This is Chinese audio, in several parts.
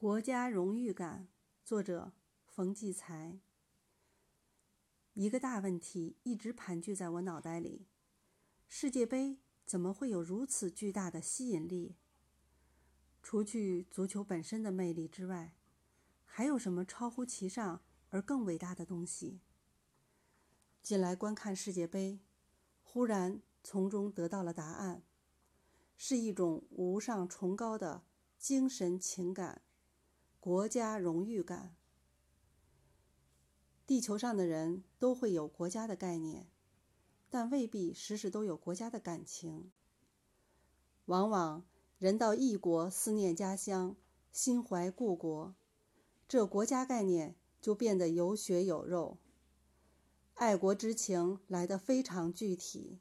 国家荣誉感，作者冯骥才。一个大问题一直盘踞在我脑袋里：世界杯怎么会有如此巨大的吸引力？除去足球本身的魅力之外，还有什么超乎其上而更伟大的东西？进来观看世界杯，忽然从中得到了答案：是一种无上崇高的精神情感。国家荣誉感。地球上的人都会有国家的概念，但未必时时都有国家的感情。往往人到异国，思念家乡，心怀故国，这国家概念就变得有血有肉，爱国之情来得非常具体。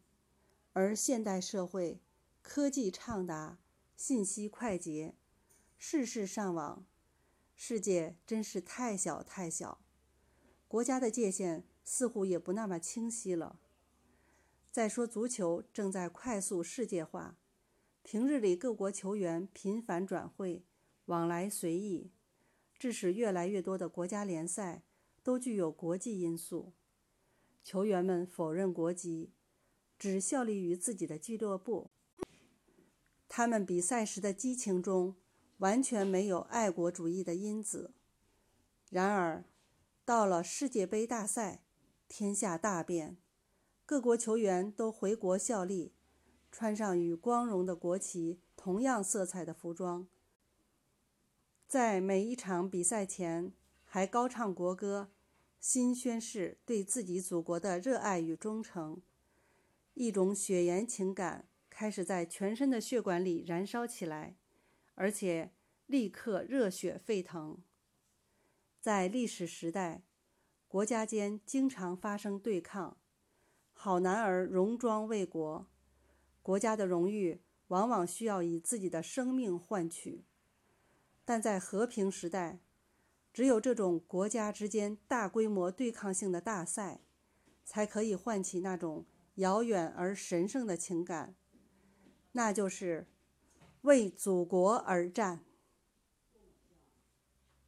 而现代社会，科技畅达，信息快捷，事事上网。世界真是太小太小，国家的界限似乎也不那么清晰了。再说，足球正在快速世界化，平日里各国球员频繁转会，往来随意，致使越来越多的国家联赛都具有国际因素。球员们否认国籍，只效力于自己的俱乐部。他们比赛时的激情中。完全没有爱国主义的因子。然而，到了世界杯大赛，天下大变，各国球员都回国效力，穿上与光荣的国旗同样色彩的服装，在每一场比赛前还高唱国歌，新宣誓对自己祖国的热爱与忠诚。一种血缘情感开始在全身的血管里燃烧起来。而且立刻热血沸腾。在历史时代，国家间经常发生对抗，好男儿戎装为国，国家的荣誉往往需要以自己的生命换取。但在和平时代，只有这种国家之间大规模对抗性的大赛，才可以唤起那种遥远而神圣的情感，那就是。为祖国而战。